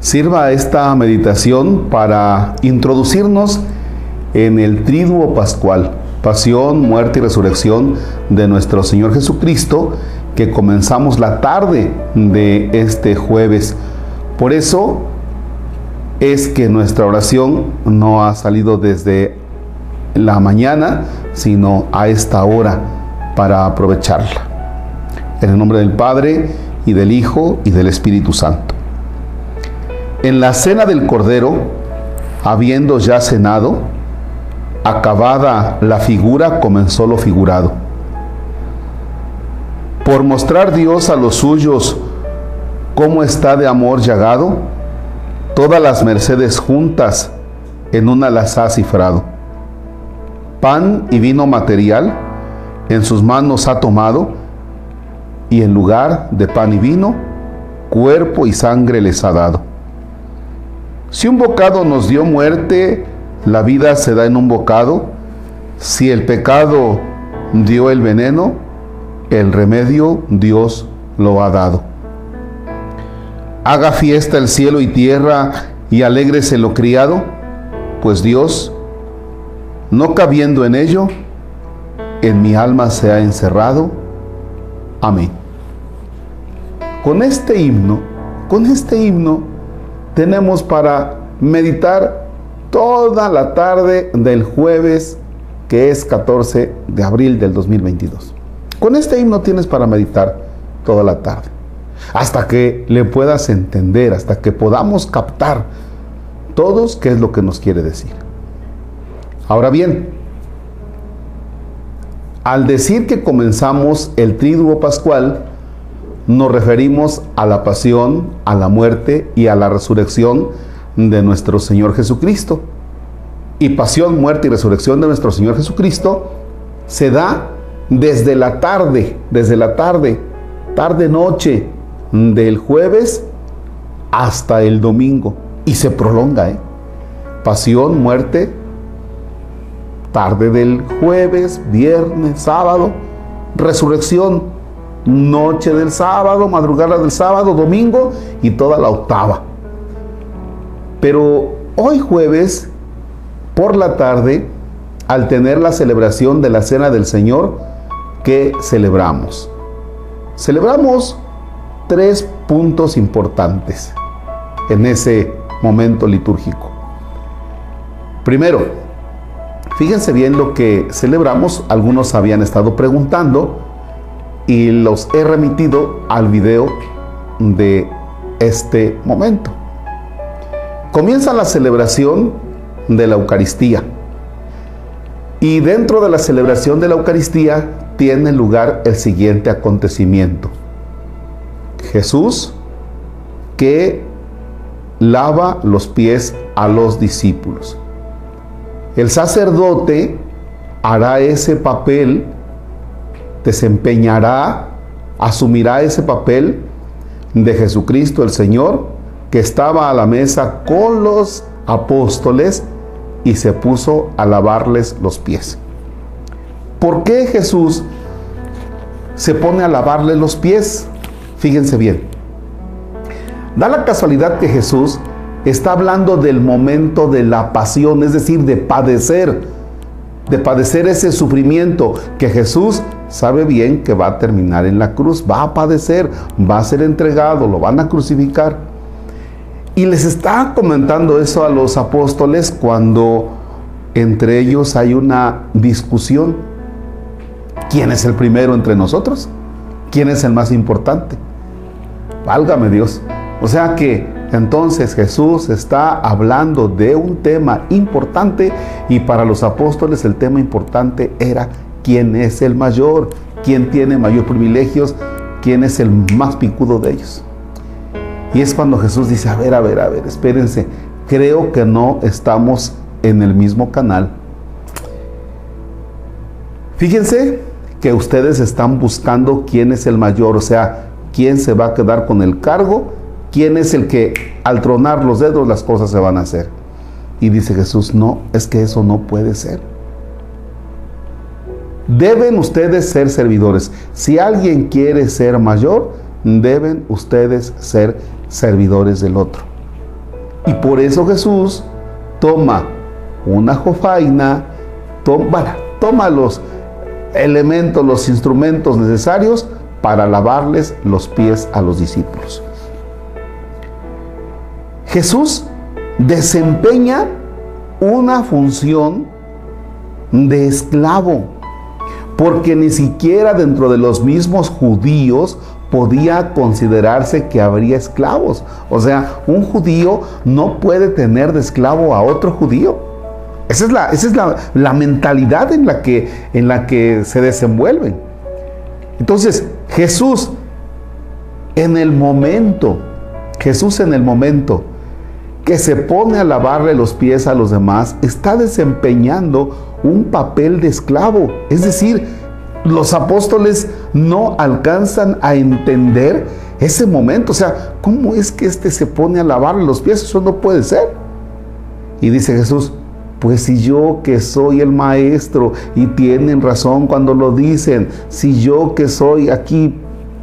Sirva esta meditación para introducirnos en el triduo pascual, pasión, muerte y resurrección de nuestro Señor Jesucristo, que comenzamos la tarde de este jueves. Por eso es que nuestra oración no ha salido desde la mañana, sino a esta hora para aprovecharla. En el nombre del Padre y del Hijo y del Espíritu Santo. En la cena del Cordero, habiendo ya cenado, acabada la figura, comenzó lo figurado. Por mostrar Dios a los suyos cómo está de amor llagado, todas las mercedes juntas en una las ha cifrado. Pan y vino material en sus manos ha tomado, y en lugar de pan y vino, cuerpo y sangre les ha dado. Si un bocado nos dio muerte, la vida se da en un bocado. Si el pecado dio el veneno, el remedio Dios lo ha dado. Haga fiesta el cielo y tierra y alégrese lo criado, pues Dios, no cabiendo en ello, en mi alma se ha encerrado. Amén. Con este himno, con este himno, tenemos para meditar toda la tarde del jueves, que es 14 de abril del 2022. Con este himno tienes para meditar toda la tarde, hasta que le puedas entender, hasta que podamos captar todos qué es lo que nos quiere decir. Ahora bien, al decir que comenzamos el triduo pascual, nos referimos a la pasión, a la muerte y a la resurrección de nuestro Señor Jesucristo. Y pasión, muerte y resurrección de nuestro Señor Jesucristo se da desde la tarde, desde la tarde, tarde-noche del jueves hasta el domingo. Y se prolonga, ¿eh? Pasión, muerte, tarde del jueves, viernes, sábado, resurrección noche del sábado, madrugada del sábado, domingo y toda la octava. Pero hoy jueves, por la tarde, al tener la celebración de la Cena del Señor, ¿qué celebramos? Celebramos tres puntos importantes en ese momento litúrgico. Primero, fíjense bien lo que celebramos, algunos habían estado preguntando, y los he remitido al video de este momento. Comienza la celebración de la Eucaristía. Y dentro de la celebración de la Eucaristía tiene lugar el siguiente acontecimiento. Jesús que lava los pies a los discípulos. El sacerdote hará ese papel desempeñará, asumirá ese papel de Jesucristo el Señor, que estaba a la mesa con los apóstoles y se puso a lavarles los pies. ¿Por qué Jesús se pone a lavarle los pies? Fíjense bien. Da la casualidad que Jesús está hablando del momento de la pasión, es decir, de padecer, de padecer ese sufrimiento que Jesús sabe bien que va a terminar en la cruz, va a padecer, va a ser entregado, lo van a crucificar. Y les está comentando eso a los apóstoles cuando entre ellos hay una discusión. ¿Quién es el primero entre nosotros? ¿Quién es el más importante? Válgame Dios. O sea que entonces Jesús está hablando de un tema importante y para los apóstoles el tema importante era quién es el mayor, quién tiene mayor privilegios, quién es el más picudo de ellos. Y es cuando Jesús dice, a ver, a ver, a ver, espérense, creo que no estamos en el mismo canal. Fíjense que ustedes están buscando quién es el mayor, o sea, quién se va a quedar con el cargo, quién es el que al tronar los dedos las cosas se van a hacer. Y dice Jesús, no, es que eso no puede ser. Deben ustedes ser servidores. Si alguien quiere ser mayor, deben ustedes ser servidores del otro. Y por eso Jesús toma una jofaina, toma, toma los elementos, los instrumentos necesarios para lavarles los pies a los discípulos. Jesús desempeña una función de esclavo, porque ni siquiera dentro de los mismos judíos podía considerarse que habría esclavos. O sea, un judío no puede tener de esclavo a otro judío. Esa es la, esa es la, mentalidad en la, que, en la que se desenvuelven. Entonces, Jesús, en el momento, Jesús en el momento que se pone a lavarle los pies a los demás, está desempeñando un papel de esclavo. Es decir, los apóstoles no alcanzan a entender ese momento. O sea, ¿cómo es que este se pone a lavarle los pies? Eso no puede ser. Y dice Jesús, pues si yo que soy el maestro y tienen razón cuando lo dicen, si yo que soy aquí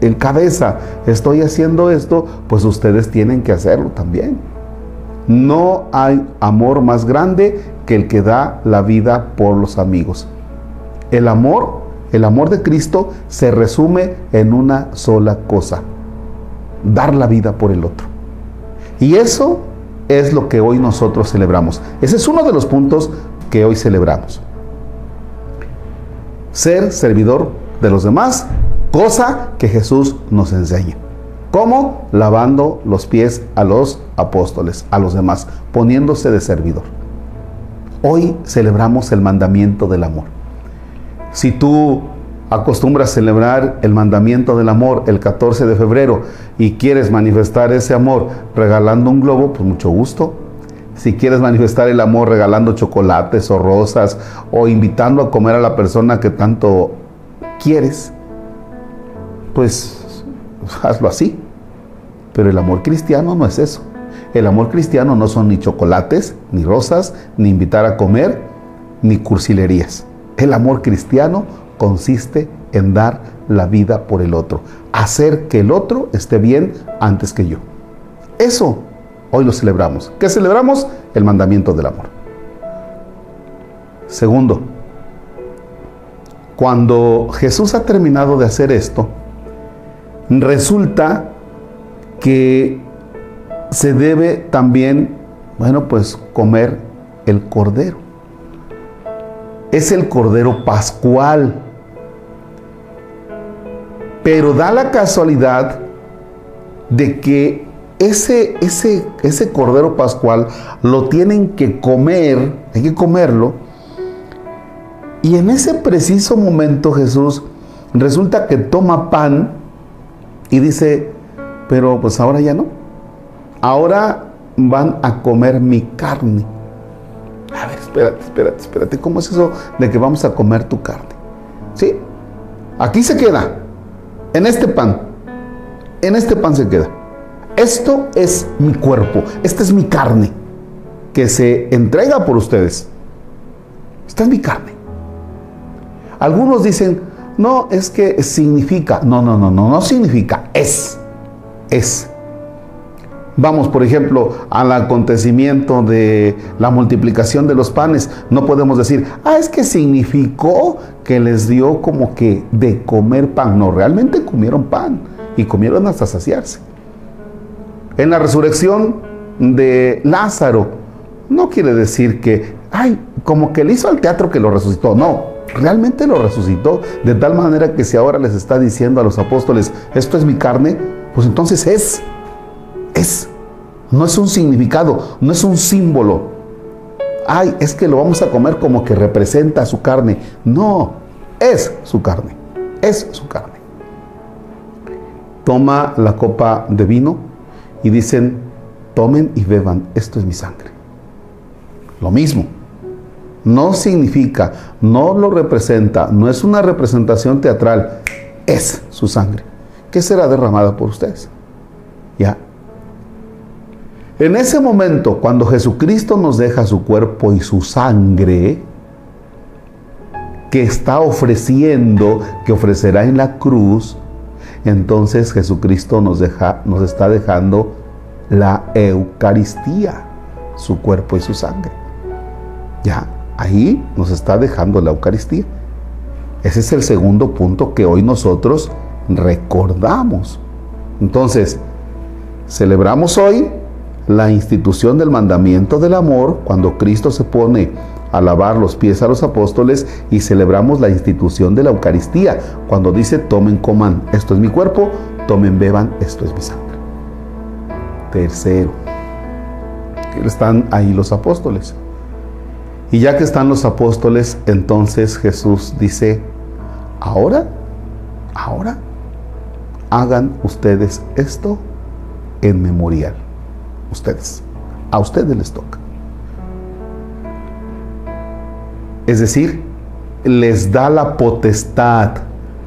el cabeza estoy haciendo esto, pues ustedes tienen que hacerlo también. No hay amor más grande que el que da la vida por los amigos. El amor, el amor de Cristo se resume en una sola cosa, dar la vida por el otro. Y eso es lo que hoy nosotros celebramos. Ese es uno de los puntos que hoy celebramos. Ser servidor de los demás, cosa que Jesús nos enseña. ¿Cómo? Lavando los pies a los apóstoles, a los demás, poniéndose de servidor. Hoy celebramos el mandamiento del amor. Si tú acostumbras celebrar el mandamiento del amor el 14 de febrero y quieres manifestar ese amor regalando un globo, pues mucho gusto. Si quieres manifestar el amor regalando chocolates o rosas o invitando a comer a la persona que tanto quieres, pues hazlo así. Pero el amor cristiano no es eso. El amor cristiano no son ni chocolates, ni rosas, ni invitar a comer, ni cursilerías. El amor cristiano consiste en dar la vida por el otro, hacer que el otro esté bien antes que yo. Eso hoy lo celebramos. ¿Qué celebramos? El mandamiento del amor. Segundo, cuando Jesús ha terminado de hacer esto, resulta que se debe también, bueno, pues comer el cordero. Es el cordero pascual. Pero da la casualidad de que ese, ese, ese cordero pascual lo tienen que comer, hay que comerlo. Y en ese preciso momento Jesús resulta que toma pan y dice, pero pues ahora ya no. Ahora van a comer mi carne. A ver, espérate, espérate, espérate. ¿Cómo es eso de que vamos a comer tu carne? ¿Sí? Aquí se queda. En este pan. En este pan se queda. Esto es mi cuerpo. Esta es mi carne. Que se entrega por ustedes. Esta es mi carne. Algunos dicen, no, es que significa. No, no, no, no, no significa. Es es. Vamos, por ejemplo, al acontecimiento de la multiplicación de los panes. No podemos decir, ah, es que significó que les dio como que de comer pan. No, realmente comieron pan y comieron hasta saciarse. En la resurrección de Lázaro, no quiere decir que, ay, como que le hizo al teatro que lo resucitó. No, realmente lo resucitó de tal manera que si ahora les está diciendo a los apóstoles, esto es mi carne, pues entonces es, es. No es un significado, no es un símbolo. Ay, es que lo vamos a comer como que representa su carne. No, es su carne, es su carne. Toma la copa de vino y dicen, tomen y beban, esto es mi sangre. Lo mismo. No significa, no lo representa, no es una representación teatral, es su sangre que será derramada por ustedes. ¿Ya? En ese momento, cuando Jesucristo nos deja su cuerpo y su sangre, que está ofreciendo, que ofrecerá en la cruz, entonces Jesucristo nos, deja, nos está dejando la Eucaristía, su cuerpo y su sangre. Ya, ahí nos está dejando la Eucaristía. Ese es el segundo punto que hoy nosotros recordamos. Entonces, celebramos hoy la institución del mandamiento del amor cuando Cristo se pone a lavar los pies a los apóstoles y celebramos la institución de la Eucaristía cuando dice tomen, coman, esto es mi cuerpo, tomen, beban, esto es mi sangre. Tercero, están ahí los apóstoles. Y ya que están los apóstoles, entonces Jesús dice, ahora, ahora, hagan ustedes esto en memorial. Ustedes, a ustedes les toca. Es decir, les da la potestad,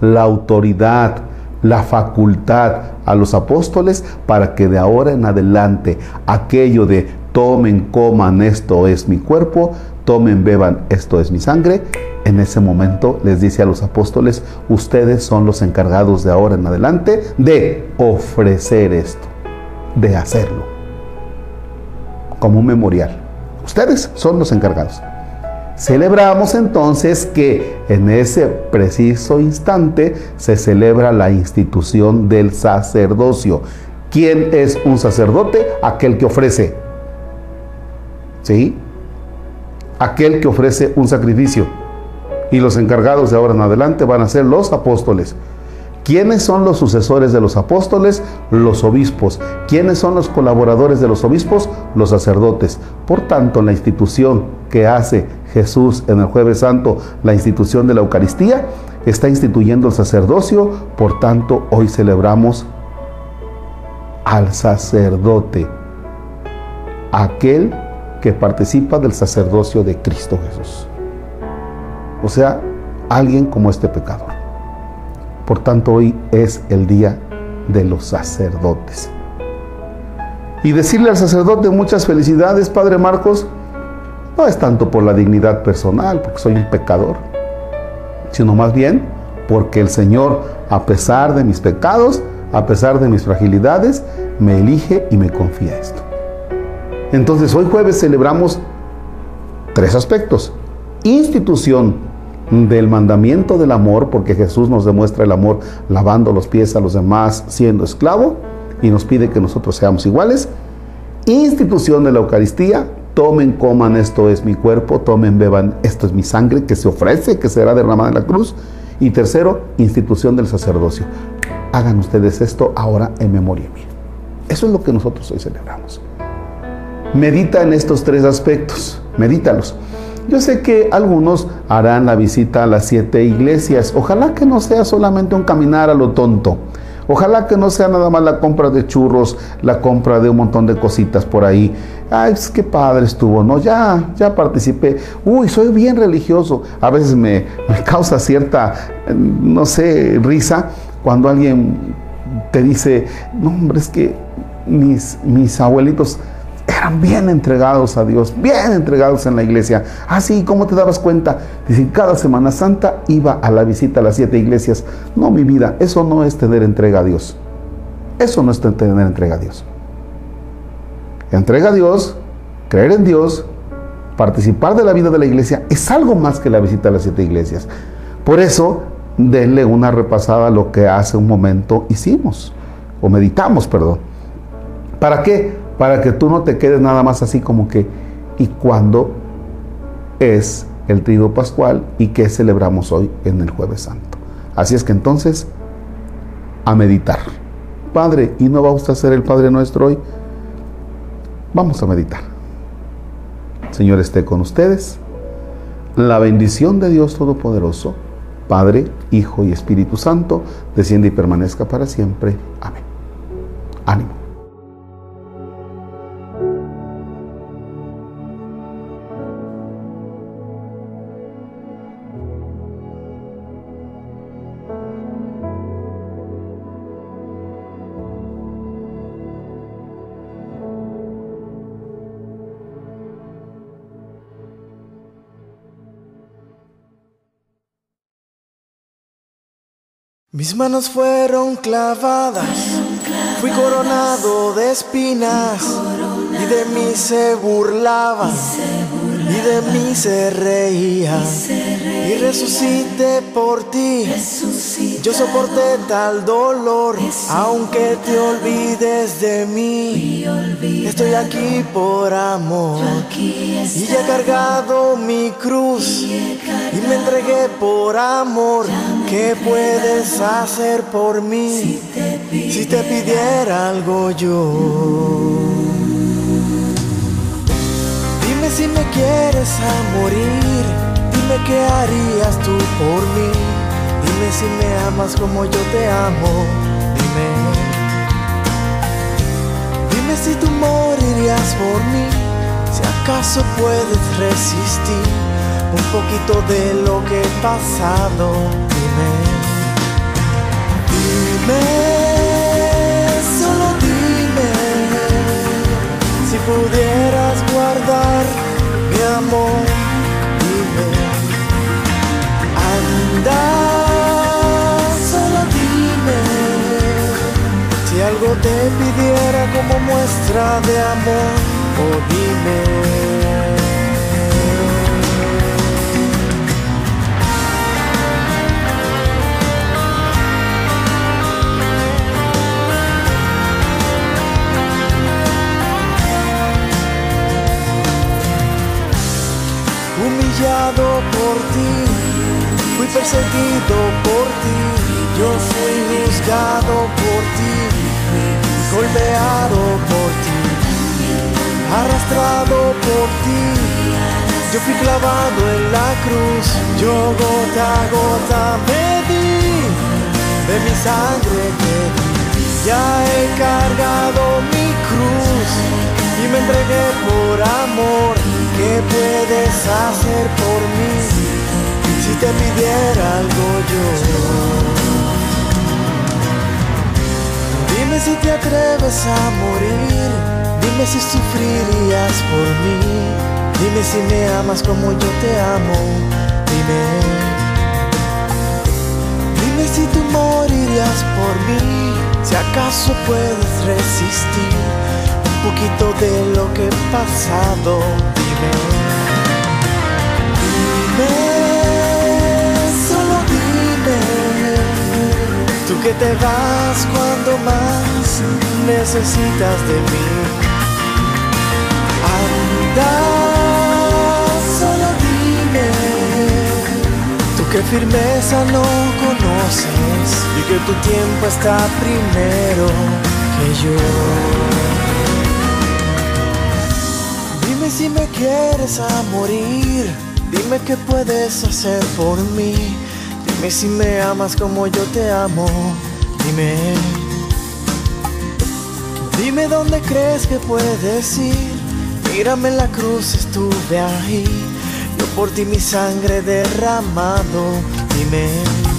la autoridad, la facultad a los apóstoles para que de ahora en adelante aquello de tomen, coman, esto es mi cuerpo, tomen, beban, esto es mi sangre, en ese momento les dice a los apóstoles, ustedes son los encargados de ahora en adelante de ofrecer esto, de hacerlo, como un memorial. Ustedes son los encargados. Celebramos entonces que en ese preciso instante se celebra la institución del sacerdocio. ¿Quién es un sacerdote? Aquel que ofrece. ¿Sí? Aquel que ofrece un sacrificio. Y los encargados de ahora en adelante van a ser los apóstoles. ¿Quiénes son los sucesores de los apóstoles? Los obispos. ¿Quiénes son los colaboradores de los obispos? Los sacerdotes. Por tanto, la institución que hace Jesús en el jueves santo, la institución de la Eucaristía, está instituyendo el sacerdocio. Por tanto, hoy celebramos al sacerdote, aquel que participa del sacerdocio de Cristo Jesús. O sea, alguien como este pecador. Por tanto, hoy es el día de los sacerdotes. Y decirle al sacerdote muchas felicidades, Padre Marcos, no es tanto por la dignidad personal, porque soy un pecador, sino más bien porque el Señor, a pesar de mis pecados, a pesar de mis fragilidades, me elige y me confía esto. Entonces hoy jueves celebramos tres aspectos. Institución del mandamiento del amor, porque Jesús nos demuestra el amor lavando los pies a los demás siendo esclavo y nos pide que nosotros seamos iguales. Institución de la Eucaristía, tomen, coman, esto es mi cuerpo, tomen, beban, esto es mi sangre que se ofrece, que será derramada en la cruz. Y tercero, institución del sacerdocio. Hagan ustedes esto ahora en memoria mía. Eso es lo que nosotros hoy celebramos. Medita en estos tres aspectos, medítalos. Yo sé que algunos harán la visita a las siete iglesias. Ojalá que no sea solamente un caminar a lo tonto. Ojalá que no sea nada más la compra de churros, la compra de un montón de cositas por ahí. Ay, es que padre estuvo, ¿no? Ya, ya participé. Uy, soy bien religioso. A veces me, me causa cierta, no sé, risa cuando alguien te dice, no, hombre, es que mis, mis abuelitos bien entregados a Dios, bien entregados en la iglesia. Así, ah, ¿cómo te dabas cuenta? Dice, cada Semana Santa iba a la visita a las siete iglesias. No, mi vida, eso no es tener entrega a Dios. Eso no es tener entrega a Dios. Entrega a Dios, creer en Dios, participar de la vida de la iglesia es algo más que la visita a las siete iglesias. Por eso, denle una repasada a lo que hace un momento hicimos, o meditamos, perdón. ¿Para qué? Para que tú no te quedes nada más así como que, ¿y cuándo es el trigo pascual y qué celebramos hoy en el jueves santo? Así es que entonces, a meditar. Padre, ¿y no va usted a ser el Padre nuestro hoy? Vamos a meditar. Señor esté con ustedes. La bendición de Dios Todopoderoso, Padre, Hijo y Espíritu Santo, desciende y permanezca para siempre. Amén. Ánimo. Mis manos fueron clavadas. Fui coronado de espinas. Y de mí se burlaba y de mí se reía y resucité por ti. Yo soporté tal dolor, aunque te olvides de mí. Estoy aquí por amor y ya he cargado mi cruz y me entregué por amor. ¿Qué puedes hacer por mí si te pidiera algo yo? Dime si me quieres a morir, dime qué harías tú por mí, dime si me amas como yo te amo, dime. Dime si tú morirías por mí, si acaso puedes resistir un poquito de lo que he pasado, dime. Dime, solo dime, si pudieras guardar mi amor, dime. Anda, te pidiera como muestra de amor, oh dime. humillado por ti, fui perseguido por ti, yo fui juzgado por ti, golpeado por ti, arrastrado por ti, yo fui clavado en la cruz, yo gota a gota me di, de mi sangre di, ya he cargado mi cruz y me entregué por amor. ¿Qué puedes hacer por mí si te pidiera algo yo? Dime si te atreves a morir, dime si sufrirías por mí, dime si me amas como yo te amo, dime. Dime si tú morirías por mí, si acaso puedes resistir un poquito de lo que he pasado, dime. Dime, que te vas cuando más necesitas de mí. Anda, solo dime, tú que firmeza no conoces y que tu tiempo está primero que yo. Dime si me quieres a morir, dime qué puedes hacer por mí, dime si me amas como yo te amo, dime. Dime dónde crees que puedes ir, mírame en la cruz, estuve ahí, yo por ti mi sangre derramado, dime.